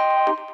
you.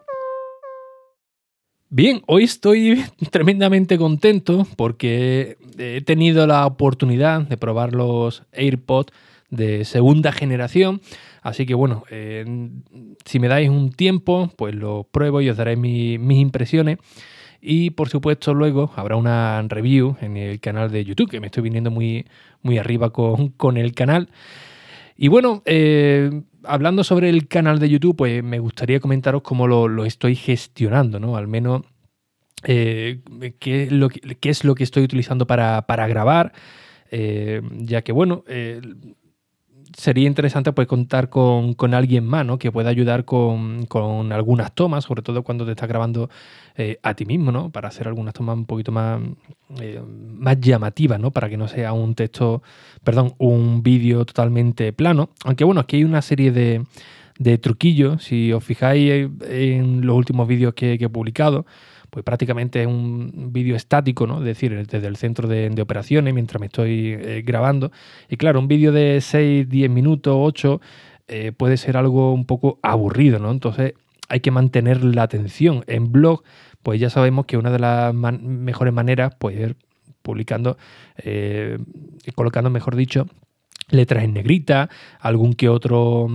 Bien, hoy estoy tremendamente contento porque he tenido la oportunidad de probar los AirPods de segunda generación. Así que bueno, eh, si me dais un tiempo, pues lo pruebo y os daré mis impresiones. Y por supuesto luego habrá una review en el canal de YouTube, que me estoy viniendo muy, muy arriba con, el canal. Y bueno, eh, hablando sobre el canal de YouTube, pues me gustaría comentaros cómo lo, estoy gestionando, ¿no? Al menos eh, qué, lo que, es lo que estoy utilizando para, grabar, eh, ya que, bueno, eh, sería interesante pues contar con, alguien más, ¿no? Que pueda ayudar con, algunas tomas, sobre todo cuando te estás grabando a ti mismo, ¿no? Para hacer algunas tomas un poquito más, más llamativas, ¿no? Para que no sea un texto, perdón, un vídeo totalmente plano. Aunque bueno, aquí hay una serie de, de truquillos. Si os fijáis en los últimos vídeos que, he publicado, pues prácticamente es un vídeo estático, ¿no? Es decir, desde el centro de, operaciones mientras me estoy eh, grabando. Y claro, un vídeo de 6, 10 minutos, 8, eh, puede ser algo un poco aburrido, ¿no? Entonces hay que mantener la atención. En blog, pues ya sabemos que una de las mejores maneras, pues es publicando, eh, colocando, mejor dicho, letras en negrita, algún que otro,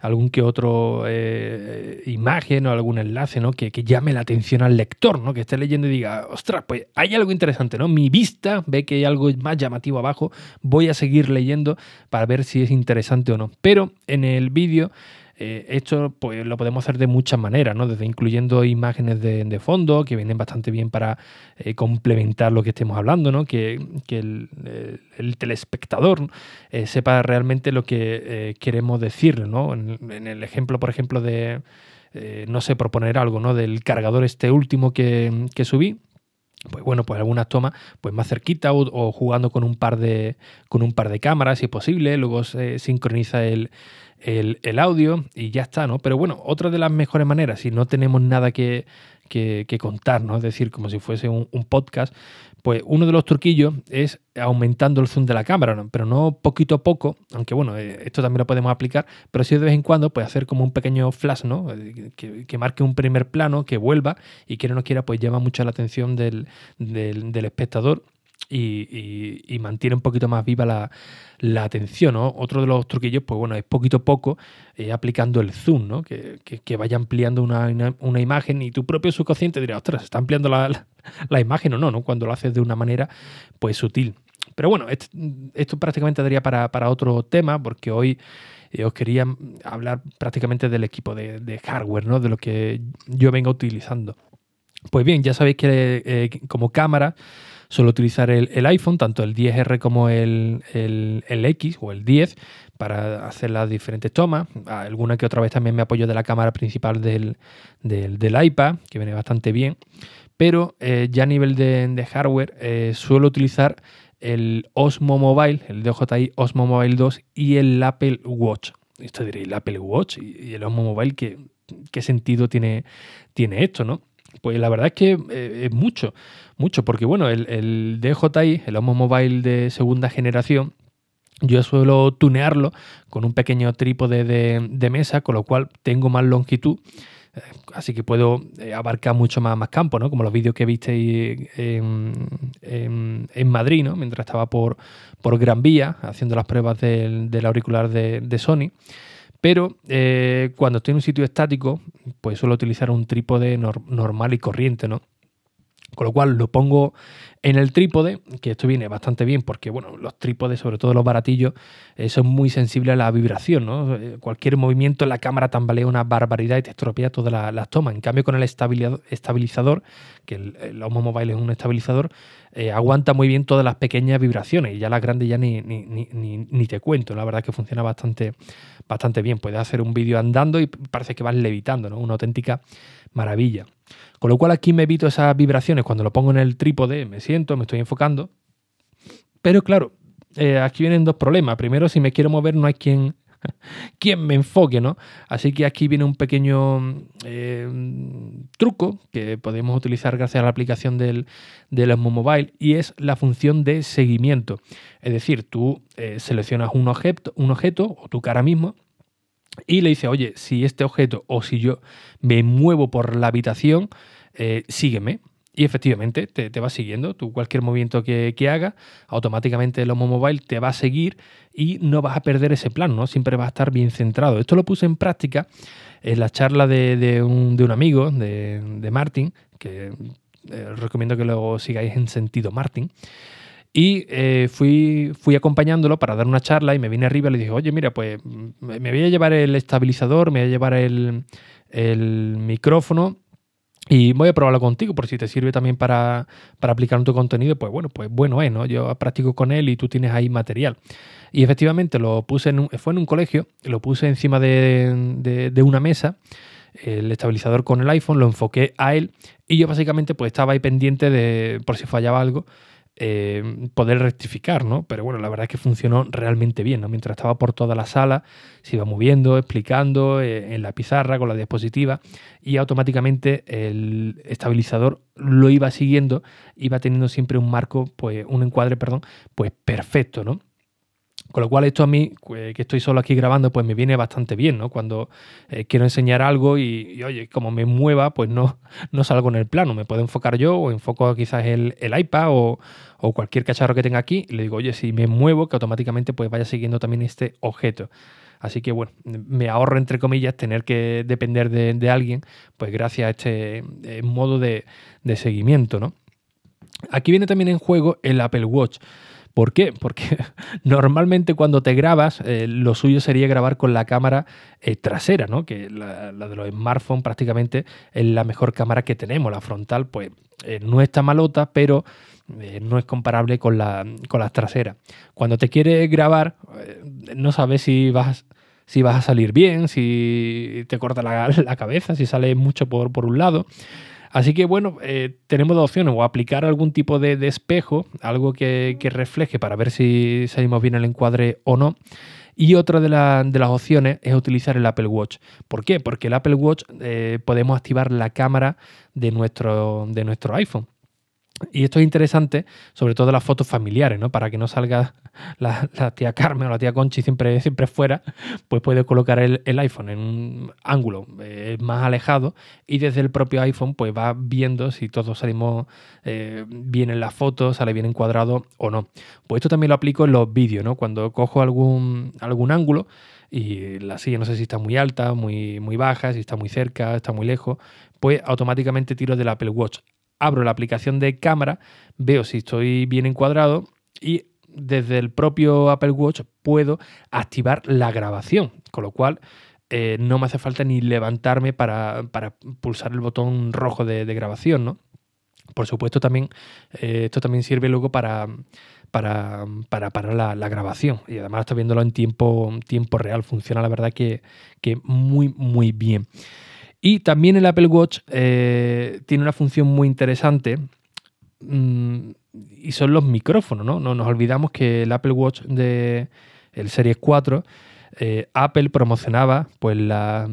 algún que otro eh, imagen o algún enlace, ¿no? Que, llame la atención al lector, ¿no? Que esté leyendo y diga, ostras, pues hay algo interesante, ¿no? Mi vista ve que hay algo más llamativo abajo, voy a seguir leyendo para ver si es interesante o no. Pero en el vídeo eh, esto pues, lo podemos hacer de muchas maneras, ¿no? Desde incluyendo imágenes de, fondo que vienen bastante bien para eh, complementar lo que estemos hablando, ¿no? Que, el, telespectador eh, sepa realmente lo que queremos decirle, ¿no? En, el ejemplo, por ejemplo, de, no sé, proponer algo, ¿no? Del cargador este último que, subí, pues bueno, pues algunas tomas pues más cerquita o, jugando con un par de con un par de cámaras si es posible, luego se sincroniza el, el, audio y ya está, ¿no? Pero bueno, otra de las mejores maneras, si no tenemos nada que, que, contar, ¿no? Es decir, como si fuese un, podcast, pues uno de los truquillos es aumentando el zoom de la cámara, ¿no? pero no poquito a poco, aunque bueno, eh, esto también lo podemos aplicar, pero sí de vez en cuando pues hacer como un pequeño flash, ¿no? Eh, que, marque un primer plano, que vuelva y que no quiera, pues llama mucho la atención del, del espectador y, mantiene un poquito más viva la, atención. Otro de los truquillos, pues bueno, es poquito a poco eh, aplicando el zoom, ¿no? que, vaya ampliando una, imagen y tu propio subconsciente dirá, ostras, ¿está ampliando la, imagen o no, no? Cuando lo haces de una manera pues sutil. Pero bueno, esto, prácticamente daría para, otro tema, porque hoy eh, os quería hablar prácticamente del equipo de, hardware, ¿no? De lo que yo vengo utilizando. Pues bien, ya sabéis que eh, como cámara Suelo utilizar el, iPhone, tanto el 10R como el, X o el 10, para hacer las diferentes tomas. Alguna que otra vez también me apoyo de la cámara principal del, iPad, que viene bastante bien. Pero eh, ya a nivel de, hardware, eh, suelo utilizar el Osmo Mobile, el DJI Osmo Mobile 2 y el Apple Watch. Esto diréis, el Apple Watch y, el Osmo Mobile, ¿qué, qué sentido tiene, tiene esto, no? Pues la verdad es que eh, es mucho, mucho, porque bueno, el, DJI, el Homo Mobile de segunda generación, yo suelo tunearlo con un pequeño trípode de, mesa, con lo cual tengo más longitud, eh, así que puedo eh, abarcar mucho más, campo, ¿no? Como los vídeos que visteis en, en, Madrid, ¿no? Mientras estaba por, por Gran Vía haciendo las pruebas del, auricular de Sony. Pero eh, cuando estoy en un sitio estático, pues suelo utilizar un trípode normal y corriente, ¿no? Con lo cual lo pongo En el trípode, que esto viene bastante bien porque, bueno, los trípodes, sobre todo los baratillos, eh, son muy sensibles a la vibración, ¿no? Eh, cualquier movimiento en la cámara tambalea una barbaridad y te estropea todas las tomas. En cambio, con el estabilizador, que el, el Osmo Mobile es un estabilizador, eh, aguanta muy bien todas las pequeñas vibraciones y ya las grandes ya ni, ni, ni, ni, te cuento. La verdad es que funciona bastante, bastante bien. Puedes hacer un vídeo andando y parece que vas levitando, ¿no? Una auténtica maravilla. Con lo cual aquí me evito esas vibraciones cuando lo pongo en el trípode, me siento, me estoy enfocando. Pero claro, eh, aquí vienen dos problemas. Primero, si me quiero mover no hay quien quien me enfoque, ¿no? Así que aquí viene un pequeño eh, truco que podemos utilizar gracias a la aplicación del, del Mobile y es la función de seguimiento. Es decir, tú eh, seleccionas un objeto, un objeto o tu cara mismo y le dices, oye, si este objeto o si yo me muevo por la habitación, sígueme. Y efectivamente te, va siguiendo. Tú cualquier movimiento que, que hagas, automáticamente el Homo Mobile te va a seguir y no vas a perder ese plan, ¿no? Siempre vas a estar bien centrado. Esto lo puse en práctica en la charla de, un, amigo, de, de Martin, que eh, recomiendo que lo sigáis en sentido Martin. Y eh, fui, fui acompañándolo para dar una charla y me vine arriba y le dije, oye, mira, pues me voy a llevar el estabilizador, me voy a llevar el, el micrófono y voy a probarlo contigo por si te sirve también para, para aplicar en tu contenido, pues bueno, pues bueno es, ¿no? Yo practico con él y tú tienes ahí material. Y efectivamente lo puse en un, fue en un colegio, lo puse encima de, una mesa, el estabilizador con el iPhone, lo enfoqué a él y yo básicamente pues estaba ahí pendiente de por si fallaba algo eh, poder rectificar, ¿no? Pero bueno, la verdad es que funcionó realmente bien, ¿no? Mientras estaba por toda la sala, se iba moviendo, explicando eh, en la pizarra con la diapositiva y automáticamente el estabilizador lo iba siguiendo, iba teniendo siempre un marco, pues un encuadre, perdón, pues perfecto, ¿no? Con lo cual esto a mí, que estoy solo aquí grabando, pues me viene bastante bien, ¿no? Cuando eh, quiero enseñar algo y, oye, como me mueva, pues no, no salgo en el plano. Me puedo enfocar yo o enfoco quizás el, iPad o, cualquier cacharro que tenga aquí le digo, oye, si me muevo, que automáticamente pues vaya siguiendo también este objeto. Así que bueno, me ahorro entre comillas tener que depender de, alguien, pues gracias a este eh, modo de, de seguimiento, ¿no? Aquí viene también en juego el Apple Watch. ¿Por qué? Porque normalmente cuando te grabas, eh, lo suyo sería grabar con la cámara eh, trasera, ¿no? Que la, de los smartphones prácticamente es la mejor cámara que tenemos. La frontal, pues, eh, no está malota, pero no es comparable con, la, con las traseras. Cuando te quieres grabar, no sabes si vas, si vas a salir bien, si te corta la, la cabeza, si sale mucho por un lado. Así que bueno, eh, tenemos dos opciones, o aplicar algún tipo de, espejo, algo que, refleje para ver si salimos bien el encuadre o no. Y otra de, las opciones es utilizar el Apple Watch. ¿Por qué? Porque el Apple Watch eh, podemos activar la cámara de nuestro, de nuestro iPhone. Y esto es interesante, sobre todo las fotos familiares, ¿no? Para que no salga la, tía Carmen o la tía Conchi siempre, siempre fuera, pues puede colocar el, iPhone en un ángulo eh, más alejado y desde el propio iPhone pues va viendo si todos salimos eh, bien en la foto, sale bien encuadrado o no. Pues esto también lo aplico en los vídeos, ¿no? Cuando cojo algún, algún ángulo y la silla no sé si está muy alta, muy, muy baja, si está muy cerca, está muy lejos, pues automáticamente tiro del Apple Watch abro la aplicación de cámara, veo si estoy bien encuadrado y desde el propio Apple Watch puedo activar la grabación, con lo cual eh, no me hace falta ni levantarme para, pulsar el botón rojo de, grabación, ¿no? Por supuesto, también eh, esto también sirve luego para, para, para, la, grabación. Y además está viéndolo en tiempo, tiempo real. Funciona la verdad que, que muy, muy bien. Y también el Apple Watch eh, tiene una función muy interesante mm, y son los micrófonos, ¿no? No nos olvidamos que el Apple Watch de el Series 4 eh, Apple promocionaba pues la,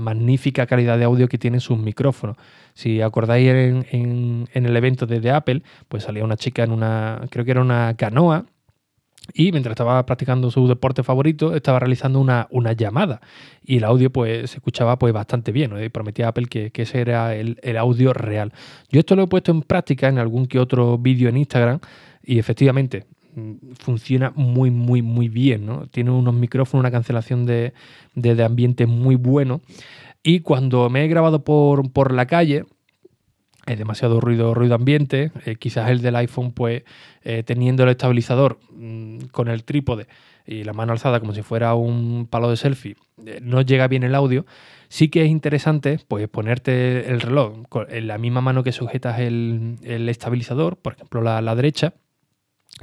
magnífica calidad de audio que tienen sus micrófonos. Si acordáis en, en, el evento de, Apple, pues salía una chica en una, creo que era una canoa, y mientras estaba practicando su deporte favorito, estaba realizando una, llamada. Y el audio pues, se escuchaba pues, bastante bien. Y prometía Apple que, ese era el, audio real. Yo esto lo he puesto en práctica en algún que otro vídeo en Instagram. Y efectivamente, mm, funciona muy, muy, muy bien. ¿no? Tiene unos micrófonos, una cancelación de, ambiente muy bueno. Y cuando me he grabado por, por la calle, es demasiado ruido, ruido ambiente. Eh, quizás el del iPhone, pues eh, teniendo el estabilizador mm, con el trípode y la mano alzada como si fuera un palo de selfie, eh, no llega bien el audio. Sí que es interesante pues ponerte el reloj en la misma mano que sujetas el, estabilizador, por ejemplo la, la derecha,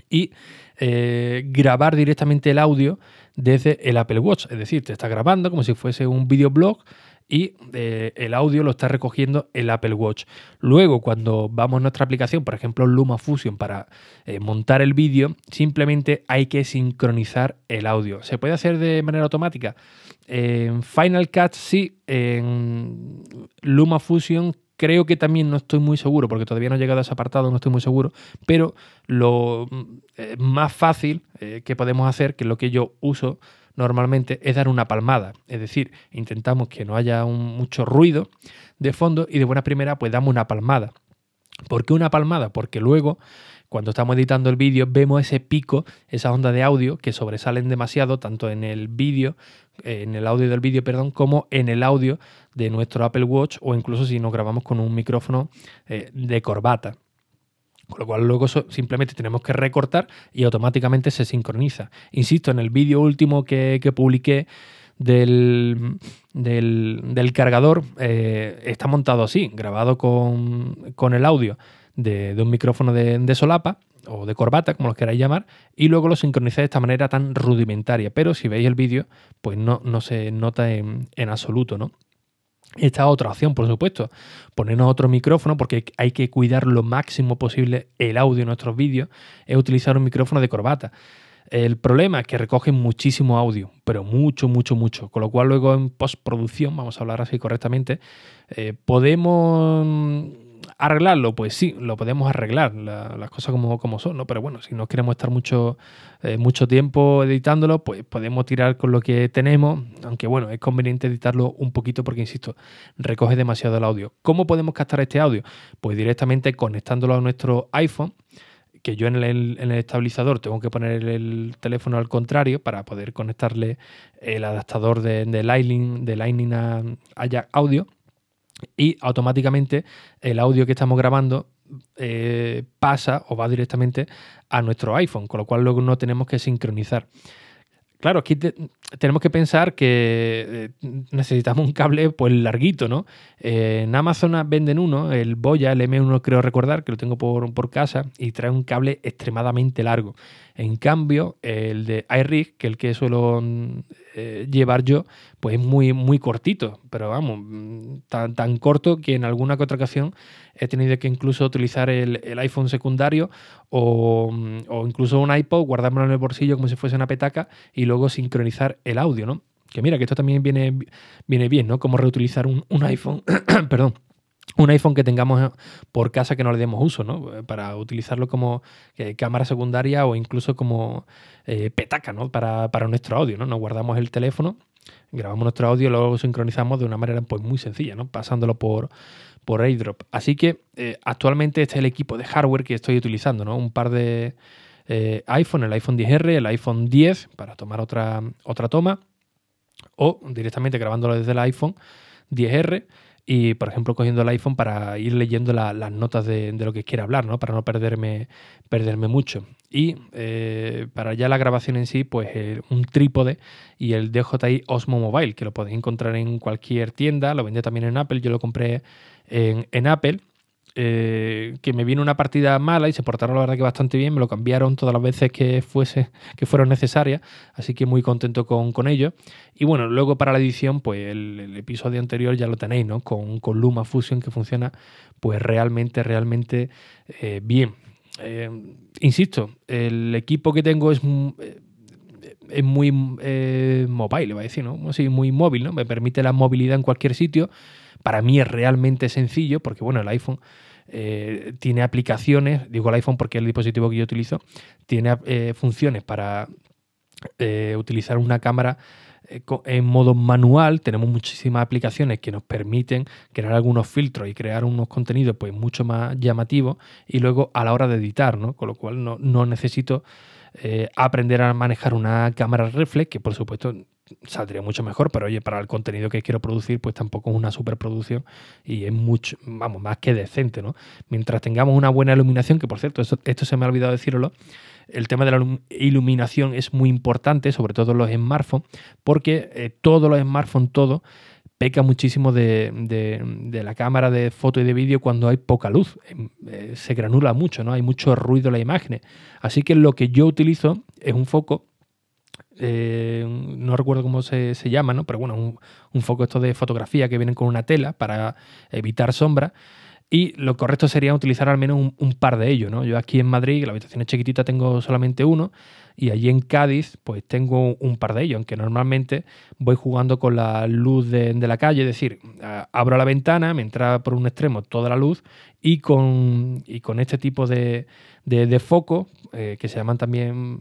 y grabar directamente el audio desde el Apple Watch. Es decir, te está grabando como si fuese un videoblog y eh, el audio lo está recogiendo el Apple Watch. Luego, cuando vamos a nuestra aplicación, por ejemplo LumaFusion, para eh, montar el vídeo, simplemente hay que sincronizar el audio. ¿Se puede hacer de manera automática? En Final Cut sí, en LumaFusion creo que también no estoy muy seguro, porque todavía no he llegado a ese apartado, no estoy muy seguro, pero lo eh, más fácil que podemos hacer, que es lo que yo uso, normalmente es dar una palmada. Es decir, intentamos que no haya mucho ruido de fondo y de buena primera pues damos una palmada. ¿Por qué una palmada? Porque luego cuando estamos editando el vídeo vemos ese pico, esa onda de audio que sobresalen demasiado tanto en el vídeo, en el audio del vídeo, perdón, como en el audio de nuestro Apple Watch o incluso si nos grabamos con un micrófono eh, de corbata. Con lo cual luego simplemente tenemos que recortar y automáticamente se sincroniza. Insisto, en el vídeo último que, publiqué del, del, cargador eh, está montado así, grabado con, el audio de, un micrófono de, solapa o de corbata, como lo queráis llamar, y luego lo sincronicé de esta manera tan rudimentaria. Pero si veis el vídeo, pues no, no se nota en, en absoluto, ¿no? Esta otra opción, por supuesto, ponernos otro micrófono porque hay que cuidar lo máximo posible el audio en nuestros vídeos, es utilizar un micrófono de corbata. El problema es que recoge muchísimo audio, pero mucho, mucho, mucho. Con lo cual luego en postproducción, vamos a hablar así correctamente, eh, podemos ¿Arreglarlo? Pues sí, lo podemos arreglar, las cosas como, como, son, ¿no? Pero bueno, si no queremos estar mucho, eh, mucho tiempo editándolo, pues podemos tirar con lo que tenemos, aunque bueno, es conveniente editarlo un poquito porque, insisto, recoge demasiado el audio. ¿Cómo podemos captar este audio? Pues directamente conectándolo a nuestro iPhone que yo en el, en el, estabilizador tengo que poner el teléfono al contrario para poder conectarle el adaptador de, de Lightning, de Lightning a, a Jack Audio y automáticamente el audio que estamos grabando eh, pasa o va directamente a nuestro iPhone, con lo cual luego no tenemos que sincronizar. Claro, aquí tenemos que pensar que eh, necesitamos un cable pues larguito, ¿no? Eh, en Amazon venden uno, el Boya, el M1 creo recordar, que lo tengo por, por casa, y trae un cable extremadamente largo. En cambio, el de iRig, que es el que suelo eh, llevar yo, pues es muy, muy cortito, pero vamos, mm, tan, tan corto que en alguna que otra ocasión he tenido que incluso utilizar el, iPhone secundario o, mm, o, incluso un iPod, guardármelo en el bolsillo como si fuese una petaca y luego sincronizar el audio, ¿no? Que mira, que esto también viene, viene bien, ¿no? Como reutilizar un, un iPhone, perdón, un iPhone que tengamos eh, por casa que no le demos uso, ¿no? Eh, para utilizarlo como eh, cámara secundaria o incluso como petaca, ¿no? Para, nuestro audio, ¿no? Nos guardamos el teléfono, grabamos nuestro audio luego sincronizamos de una manera pues, muy sencilla, ¿no? Pasándolo por, por AirDrop. Así que actualmente este es el equipo de hardware que estoy utilizando, ¿no? Un par de iPhone, el iPhone 10R, el iPhone 10 para tomar otra, otra toma o directamente grabándolo desde el iPhone 10R y, por ejemplo, cogiendo el iPhone para ir leyendo las notas de, lo que quiera hablar, ¿no? Para no perderme, perderme mucho. Y eh, para ya la grabación en sí, pues eh, un trípode y el DJI Osmo Mobile, que lo podéis encontrar en cualquier tienda, lo vende también en Apple, yo lo compré en Apple eh, que me vino una partida mala y se portaron la verdad que bastante bien, me lo cambiaron todas las veces que fuese, que fueron necesarias, así que muy contento con, con ello. Y bueno, luego para la edición, pues el, episodio anterior ya lo tenéis, ¿no? Con, con, Luma Fusion que funciona pues realmente, realmente eh, bien. Eh, insisto, el equipo que tengo es es muy eh, mobile, va a decir, ¿no? Sí, muy móvil, ¿no? Me permite la movilidad en cualquier sitio. Para mí es realmente sencillo, porque bueno, el iPhone eh, tiene aplicaciones, digo el iPhone porque es el dispositivo que yo utilizo, tiene eh, funciones para eh, utilizar una cámara en modo manual. Tenemos muchísimas aplicaciones que nos permiten crear algunos filtros y crear unos contenidos pues mucho más llamativos y luego a la hora de editar, ¿no? Con lo cual no, no necesito aprender a manejar una cámara reflex, que por supuesto saldría mucho mejor, pero oye, para el contenido que quiero producir, pues tampoco es una superproducción y es mucho, vamos, más que decente, ¿no? Mientras tengamos una buena iluminación, que por cierto, esto, se me ha olvidado decirlo, el tema de la iluminación es muy importante, sobre todo en los smartphones, porque eh, todos los smartphones, todo, peca muchísimo de, la cámara de foto y de vídeo cuando hay poca luz. Em, eh, se granula mucho, ¿no? Hay mucho ruido en la imagen. Así que lo que yo utilizo es un foco. Eh, no recuerdo cómo se, llama, ¿no? Pero bueno, un, un, foco esto de fotografía que vienen con una tela para evitar sombra. Y lo correcto sería utilizar al menos un, par de ellos, ¿no? Yo aquí en Madrid, la habitación es chiquitita, tengo solamente uno. Y allí en Cádiz, pues tengo un par de ellos, aunque normalmente voy jugando con la luz de, la calle, es decir, abro la ventana, me entra por un extremo toda la luz y con, con este tipo de, de, foco, eh, que se llaman también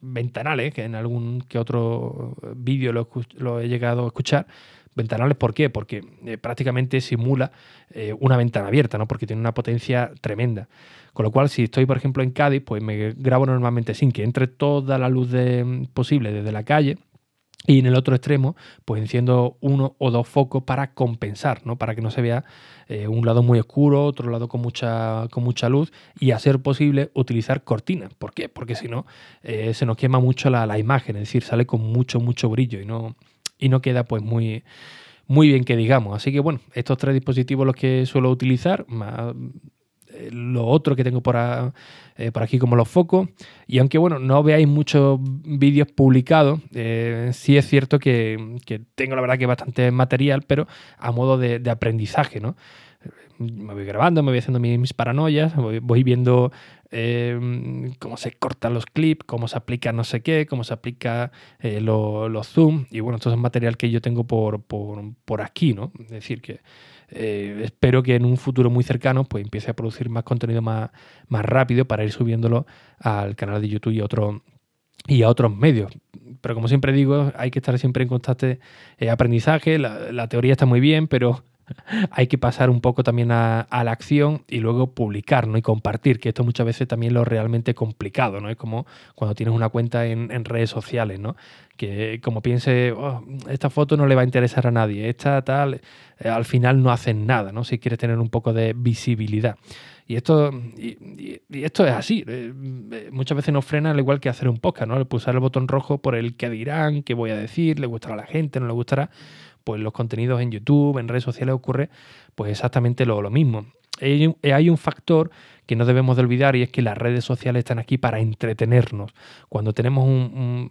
ventanales, que en algún que otro vídeo lo, lo he llegado a escuchar, ventanales, ¿por qué? Porque eh, prácticamente simula eh, una ventana abierta, ¿no? Porque tiene una potencia tremenda. Con lo cual, si estoy, por ejemplo, en Cádiz, pues me grabo normalmente sin que entre toda la luz posible desde la calle. Y en el otro extremo, pues enciendo uno o dos focos para compensar, ¿no? Para que no se vea eh, un lado muy oscuro, otro lado con mucha, con mucha luz, y a ser posible utilizar cortinas. ¿Por qué? Porque si no, se nos quema mucho la, la, imagen, es decir, sale con mucho, mucho brillo y no, y no queda pues muy, muy bien que digamos. Así que bueno, estos tres dispositivos los que suelo utilizar, más eh, lo otro que tengo por, eh, por, aquí como los focos. Y aunque bueno, no veáis muchos vídeos publicados, eh, sí es cierto que, tengo la verdad que bastante material, pero a modo de aprendizaje, ¿no? Me voy grabando, me voy haciendo mis, paranoias, voy, viendo eh, cómo se cortan los clips, cómo se aplica no sé qué, cómo se aplica eh, los zoom. Y bueno, esto es material que yo tengo por, por, aquí, ¿no? Es decir, que eh, espero que en un futuro muy cercano pues empiece a producir más contenido más, más rápido para ir subiéndolo al canal de YouTube y a, otro, y a otros medios. Pero como siempre digo, hay que estar siempre en constante aprendizaje. La teoría está muy bien, pero hay que pasar un poco también a, la acción y luego publicar ¿no? y compartir, que esto muchas veces también es lo realmente complicado, ¿no? Es como cuando tienes una cuenta en, redes sociales, ¿no? Que como piense, oh, esta foto no le va a interesar a nadie, esta tal, eh, al final no hacen nada, ¿no? Si quieres tener un poco de visibilidad. Y esto, y, esto es así. Eh, eh, muchas veces nos frena al igual que hacer un podcast, ¿no? Pulsar el botón rojo por el que dirán, qué voy a decir, le gustará a la gente, no le gustará pues los contenidos en YouTube, en redes sociales ocurre pues exactamente lo, lo mismo. Hay un factor que no debemos de olvidar y es que las redes sociales están aquí para entretenernos. Cuando tenemos un,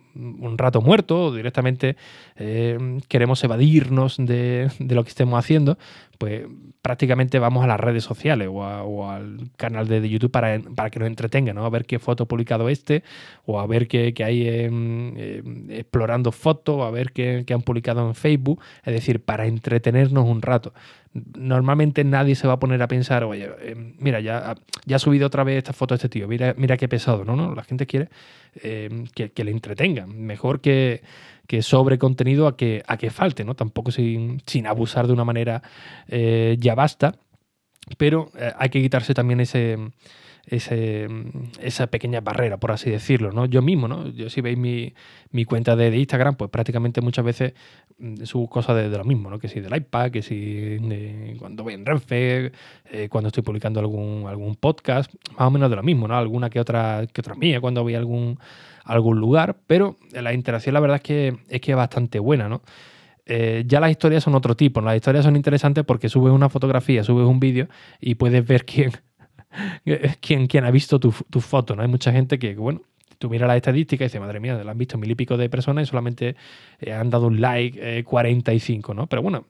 rato muerto o directamente eh, queremos evadirnos de, lo que estemos haciendo, pues prácticamente vamos a las redes sociales o, al canal de, YouTube para, para, que nos entretenga, ¿no? A ver qué foto ha publicado este o a ver qué, hay explorando fotos o a ver qué, qué han publicado en Facebook. Es decir, para entretenernos un rato normalmente nadie se va a poner a pensar, oye, eh, mira, ya, ya ha subido otra vez esta foto de este tío, mira, mira qué pesado, ¿no? no La gente quiere eh, que, le entretengan, mejor que, que sobre contenido a que, a que falte, ¿no? Tampoco sin, sin abusar de una manera eh, ya basta, pero hay que quitarse también ese ese, esa pequeña barrera, por así decirlo, ¿no? Yo mismo, ¿no? Yo si veis mi, mi cuenta de, Instagram, pues prácticamente muchas veces mm, subo cosas de, lo mismo, ¿no? Que si del iPad, que si cuando voy en Renfe, eh, cuando estoy publicando algún, algún podcast, más o menos de lo mismo, ¿no? Alguna que otra, que otra mía, cuando voy a algún, algún lugar, pero la interacción la verdad es que es, que es bastante buena, ¿no? Eh, ya las historias son otro tipo. Las historias son interesantes porque subes una fotografía, subes un vídeo y puedes ver quién, quien, quien ha visto tu, foto, ¿no? Hay mucha gente que, bueno, tú miras la estadística y dices, madre mía, la han visto mil y pico de personas y solamente eh, han dado un like 45, eh, ¿no? Pero bueno,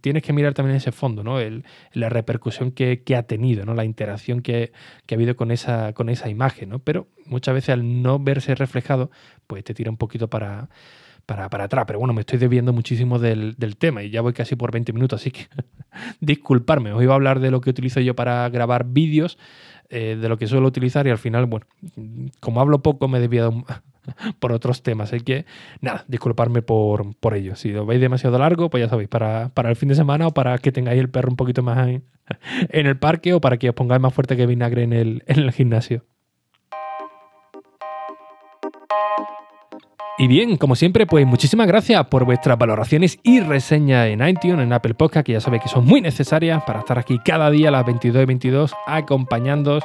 tienes que mirar también ese fondo, ¿no? El, la repercusión que, ha tenido, ¿no? La interacción que, ha habido con esa, con esa imagen, ¿no? Pero muchas veces al no verse reflejado, pues te tira un poquito para, para, para atrás. Pero bueno, me estoy desviando muchísimo del, del, tema y ya voy casi por 20 minutos, así que disculparme. Os iba a hablar de lo que utilizo yo para grabar vídeos, eh, de lo que suelo utilizar y al final, bueno, como hablo poco, me he desviado por otros temas. Así que, nada, disculparme por, por ello. Si lo veis demasiado largo, pues ya sabéis, para, para el fin de semana o para que tengáis el perro un poquito más en, en el parque o para que os pongáis más fuerte que vinagre en el, en el gimnasio. Y bien, como siempre, pues muchísimas gracias por vuestras valoraciones y reseñas en iTunes, en Apple Podcast, que ya sabéis que son muy necesarias para estar aquí cada día a las 22 y 22 acompañándoos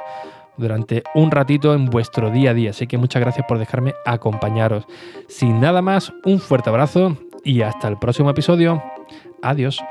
durante un ratito en vuestro día a día. Así que muchas gracias por dejarme acompañaros. Sin nada más, un fuerte abrazo y hasta el próximo episodio. Adiós.